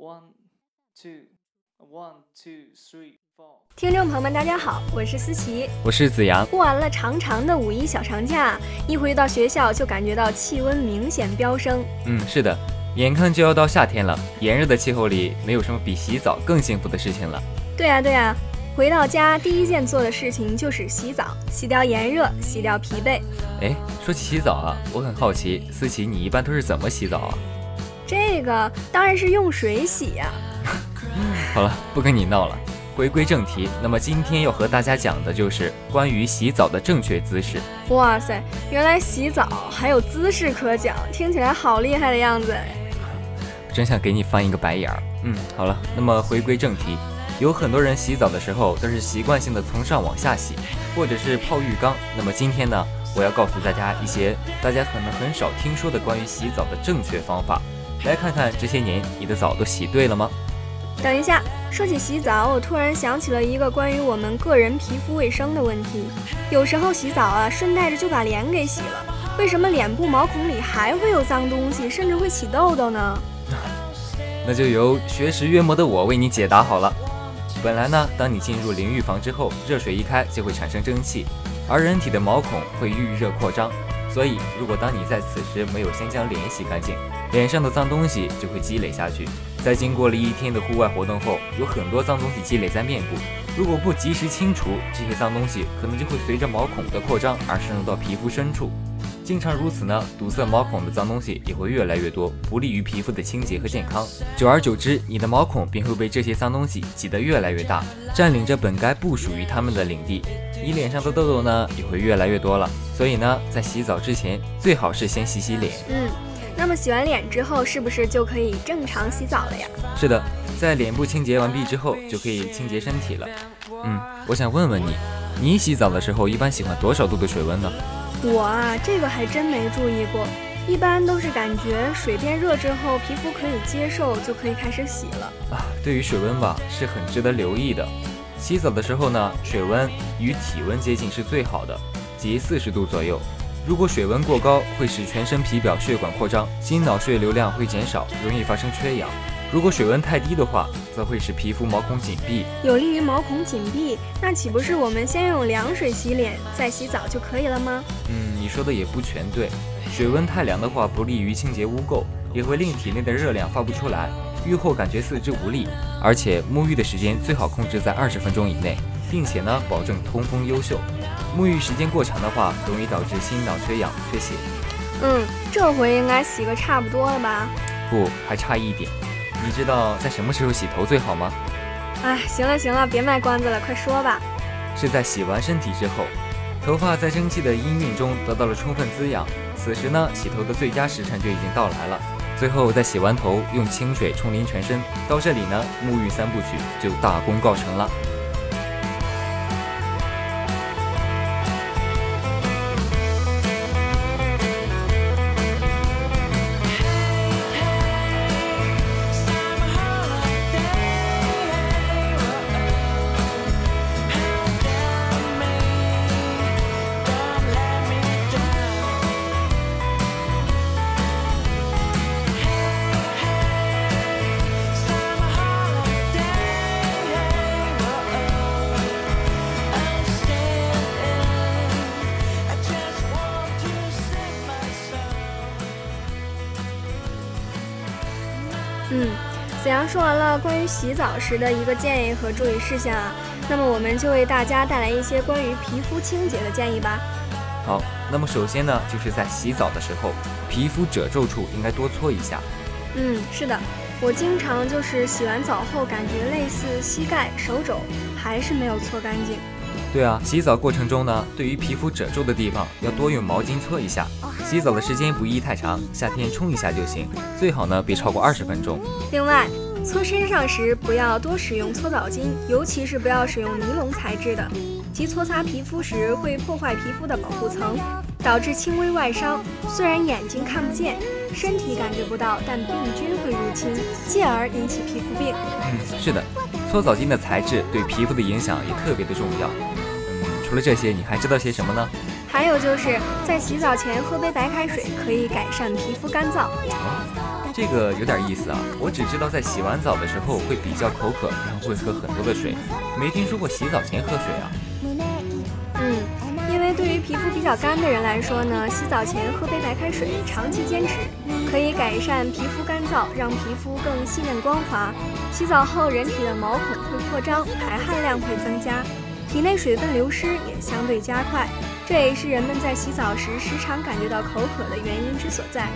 One, two, one, two, three, four. 听众朋友们，大家好，我是思琪。我是子阳。过完了长长的五一小长假，一回到学校就感觉到气温明显飙升。嗯，是的，眼看就要到夏天了，炎热的气候里，没有什么比洗澡更幸福的事情了。对呀对呀，回到家第一件做的事情就是洗澡，洗掉炎热，洗掉疲惫。哎，说起洗澡啊，我很好奇，思琪，你一般都是怎么洗澡啊？这个当然是用水洗呀。好了，不跟你闹了，回归正题。那么今天要和大家讲的就是关于洗澡的正确姿势。哇塞，原来洗澡还有姿势可讲，听起来好厉害的样子。真想给你翻一个白眼儿。嗯，好了，那么回归正题，有很多人洗澡的时候都是习惯性的从上往下洗，或者是泡浴缸。那么今天呢，我要告诉大家一些大家可能很少听说的关于洗澡的正确方法。来看看这些年你的澡都洗对了吗？等一下，说起洗澡，我突然想起了一个关于我们个人皮肤卫生的问题。有时候洗澡啊，顺带着就把脸给洗了，为什么脸部毛孔里还会有脏东西，甚至会起痘痘呢？那就由学识渊博的我为你解答好了。本来呢，当你进入淋浴房之后，热水一开就会产生蒸汽，而人体的毛孔会遇热扩张。所以，如果当你在此时没有先将脸洗干净，脸上的脏东西就会积累下去。在经过了一天的户外活动后，有很多脏东西积累在面部，如果不及时清除，这些脏东西可能就会随着毛孔的扩张而渗入到皮肤深处。经常如此呢，堵塞毛孔的脏东西也会越来越多，不利于皮肤的清洁和健康。久而久之，你的毛孔便会被这些脏东西挤得越来越大，占领着本该不属于它们的领地。你脸上的痘痘呢，也会越来越多了。所以呢，在洗澡之前，最好是先洗洗脸。嗯，那么洗完脸之后，是不是就可以正常洗澡了呀？是的，在脸部清洁完毕之后，就可以清洁身体了。嗯，我想问问你，你洗澡的时候一般喜欢多少度的水温呢？我啊，这个还真没注意过，一般都是感觉水变热之后，皮肤可以接受，就可以开始洗了。啊，对于水温吧，是很值得留意的。洗澡的时候呢，水温与体温接近是最好的，即四十度左右。如果水温过高，会使全身皮表血管扩张，心脑血流量会减少，容易发生缺氧。如果水温太低的话，则会使皮肤毛孔紧闭，有利于毛孔紧闭。那岂不是我们先用凉水洗脸，再洗澡就可以了吗？嗯，你说的也不全对。水温太凉的话，不利于清洁污垢，也会令体内的热量发不出来。浴后感觉四肢无力，而且沐浴的时间最好控制在二十分钟以内，并且呢保证通风优秀。沐浴时间过长的话，容易导致心脑缺氧、缺血。嗯，这回应该洗个差不多了吧？不，还差一点。你知道在什么时候洗头最好吗？哎，行了行了，别卖关子了，快说吧。是在洗完身体之后，头发在蒸汽的氤氲中得到了充分滋养，此时呢，洗头的最佳时辰就已经到来了。最后再洗完头，用清水冲淋全身，到这里呢，沐浴三部曲就大功告成了。嗯，子阳说完了关于洗澡时的一个建议和注意事项啊，那么我们就为大家带来一些关于皮肤清洁的建议吧。好，那么首先呢，就是在洗澡的时候，皮肤褶皱处应该多搓一下。嗯，是的，我经常就是洗完澡后，感觉类似膝盖、手肘还是没有搓干净。对啊，洗澡过程中呢，对于皮肤褶皱的地方，要多用毛巾搓一下。洗澡的时间不宜太长，夏天冲一下就行，最好呢别超过二十分钟。另外，搓身上时不要多使用搓澡巾，尤其是不要使用尼龙材质的，其搓擦皮肤时会破坏皮肤的保护层，导致轻微外伤。虽然眼睛看不见，身体感觉不到，但病菌会入侵，进而引起皮肤病。嗯，是的，搓澡巾的材质对皮肤的影响也特别的重要。嗯除了这些，你还知道些什么呢？还有就是在洗澡前喝杯白开水，可以改善皮肤干燥。这个有点意思啊！我只知道在洗完澡的时候会比较口渴，然后会喝很多的水，没听说过洗澡前喝水啊。嗯，因为对于皮肤比较干的人来说呢，洗澡前喝杯白开水，长期坚持可以改善皮肤干燥，让皮肤更细嫩光滑。洗澡后，人体的毛孔会扩张，排汗量会增加，体内水分流失也相对加快，这也是人们在洗澡时时常感觉到口渴的原因之所在。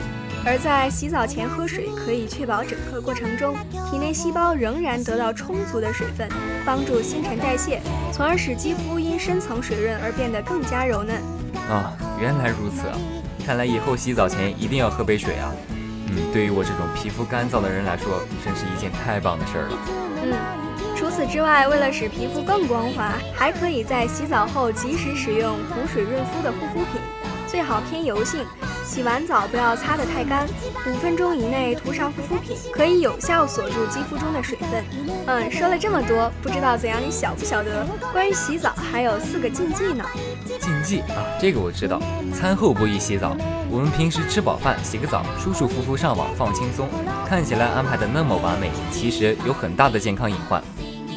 而在洗澡前喝水，可以确保整个过程中体内细胞仍然得到充足的水分，帮助新陈代谢，从而使肌肤因深层水润而变得更加柔嫩。啊，原来如此啊！看来以后洗澡前一定要喝杯水啊。嗯，对于我这种皮肤干燥的人来说，真是一件太棒的事儿了。嗯，除此之外，为了使皮肤更光滑，还可以在洗澡后及时使用补水润肤的护肤品，最好偏油性。洗完澡不要擦得太干，五分钟以内涂上护肤品，可以有效锁住肌肤中的水分。嗯，说了这么多，不知道怎样你晓不晓得？关于洗澡还有四个禁忌呢。禁忌啊，这个我知道。餐后不宜洗澡。我们平时吃饱饭洗个澡，舒舒服服上网放轻松，看起来安排的那么完美，其实有很大的健康隐患。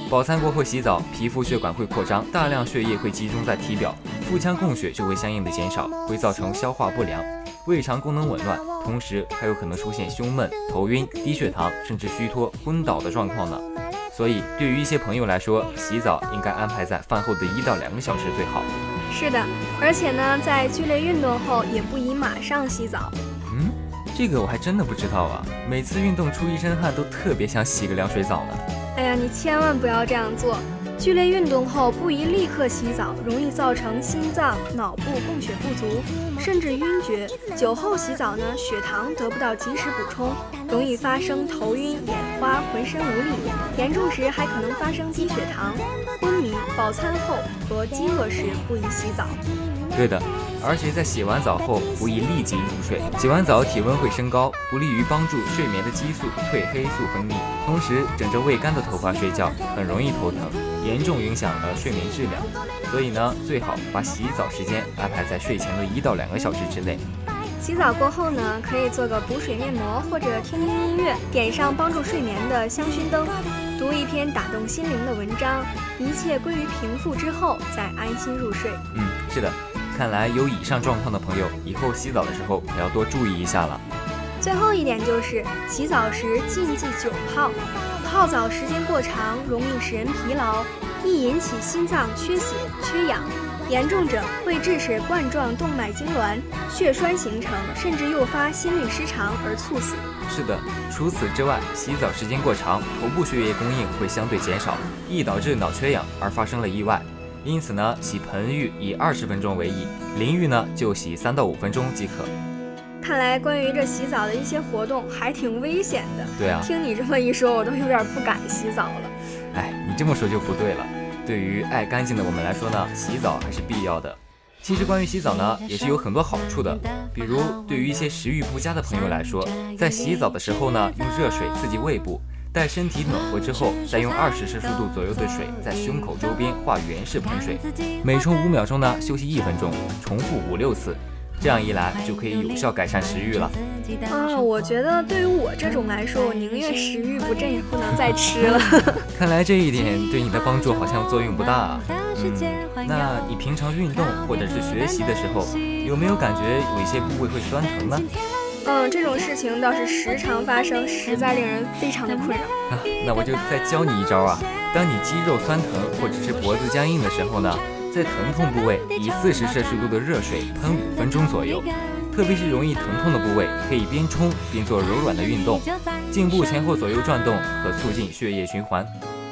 饱餐过后洗澡，皮肤血管会扩张，大量血液会集中在体表，腹腔供血就会相应的减少，会造成消化不良。胃肠功能紊乱，同时还有可能出现胸闷、头晕、低血糖，甚至虚脱、昏倒的状况呢。所以，对于一些朋友来说，洗澡应该安排在饭后的一到两个小时最好。是的，而且呢，在剧烈运动后也不宜马上洗澡。嗯，这个我还真的不知道啊。每次运动出一身汗，都特别想洗个凉水澡呢。哎呀，你千万不要这样做。剧烈运动后不宜立刻洗澡，容易造成心脏、脑部供血不足，甚至晕厥。酒后洗澡呢，血糖得不到及时补充，容易发生头晕、眼花、浑身无力，严重时还可能发生低血糖、昏迷。饱餐后和饥饿时不宜洗澡。对的，而且在洗完澡后不宜立即入睡，洗完澡体温会升高，不利于帮助睡眠的激素褪黑素分泌，同时枕着未干的头发睡觉很容易头疼。严重影响了睡眠质量，所以呢，最好把洗澡时间安排在睡前的一到两个小时之内。洗澡过后呢，可以做个补水面膜，或者听听音乐，点上帮助睡眠的香薰灯，读一篇打动心灵的文章，一切归于平复之后，再安心入睡。嗯，是的，看来有以上状况的朋友，以后洗澡的时候可要多注意一下了。最后一点就是洗澡时禁忌久泡。泡澡时间过长，容易使人疲劳，易引起心脏缺血、缺氧，严重者会致使冠状动脉痉挛、血栓形成，甚至诱发心律失常而猝死。是的，除此之外，洗澡时间过长，头部血液供应会相对减少，易导致脑缺氧而发生了意外。因此呢，洗盆浴以二十分钟为宜，淋浴呢就洗三到五分钟即可。看来关于这洗澡的一些活动还挺危险的。对啊，听你这么一说，我都有点不敢洗澡了。哎，你这么说就不对了。对于爱干净的我们来说呢，洗澡还是必要的。其实关于洗澡呢，也是有很多好处的。比如对于一些食欲不佳的朋友来说，在洗澡的时候呢，用热水刺激胃部，待身体暖和之后，再用二十摄氏度左右的水在胸口周边画圆式喷水，每冲五秒钟呢，休息一分钟，重复五六次。这样一来就可以有效改善食欲了。啊，我觉得对于我这种来说，我宁愿食欲不振，也不能再吃了。看来这一点对你的帮助好像作用不大啊。嗯，那你平常运动或者是学习的时候，有没有感觉有一些部位会酸疼呢？嗯，这种事情倒是时常发生，实在令人非常的困扰。啊，那我就再教你一招啊。当你肌肉酸疼或者是脖子僵硬的时候呢？在疼痛部位，以四十摄氏度的热水喷五分钟左右。特别是容易疼痛的部位，可以边冲边做柔软的运动，颈部前后左右转动，可促进血液循环。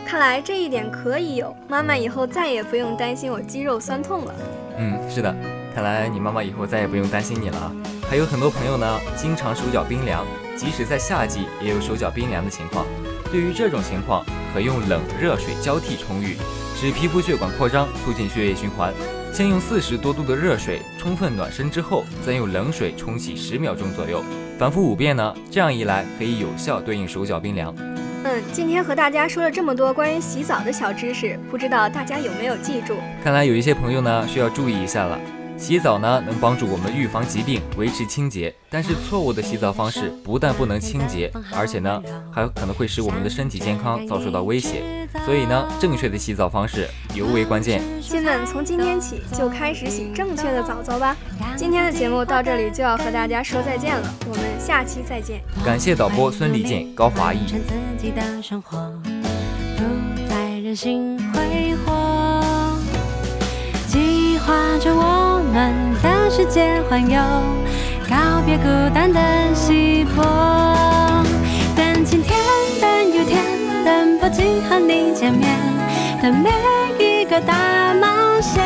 看来这一点可以有，妈妈以后再也不用担心我肌肉酸痛了。嗯，是的，看来你妈妈以后再也不用担心你了啊。还有很多朋友呢，经常手脚冰凉，即使在夏季也有手脚冰凉的情况。对于这种情况，可用冷热水交替冲浴。使皮肤血管扩张，促进血液循环。先用四十多度的热水充分暖身之后，再用冷水冲洗十秒钟左右，反复五遍呢。这样一来，可以有效对应手脚冰凉。嗯，今天和大家说了这么多关于洗澡的小知识，不知道大家有没有记住？看来有一些朋友呢需要注意一下了。洗澡呢能帮助我们预防疾病，维持清洁。但是错误的洗澡方式不但不能清洁，而且呢还有可能会使我们的身体健康遭受到威胁。所以呢，正确的洗澡方式尤为关键。亲们，从今天起就开始洗正确的澡澡吧。今天的节目到这里就要和大家说再见了，我们下期再见。感谢导播孙立健、高华毅。计划着我们的世界环游，告别孤单的稀薄，等晴天，等雨天，等不及和你见面，等每一个大冒险。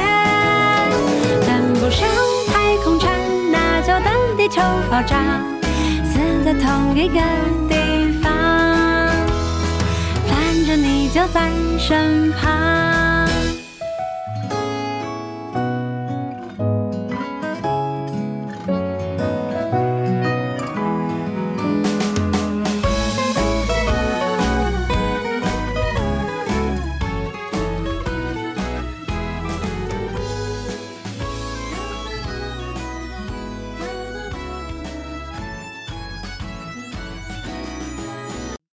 等不上太空船，那就等地球爆炸，死在同一个地方，反正你就在身旁。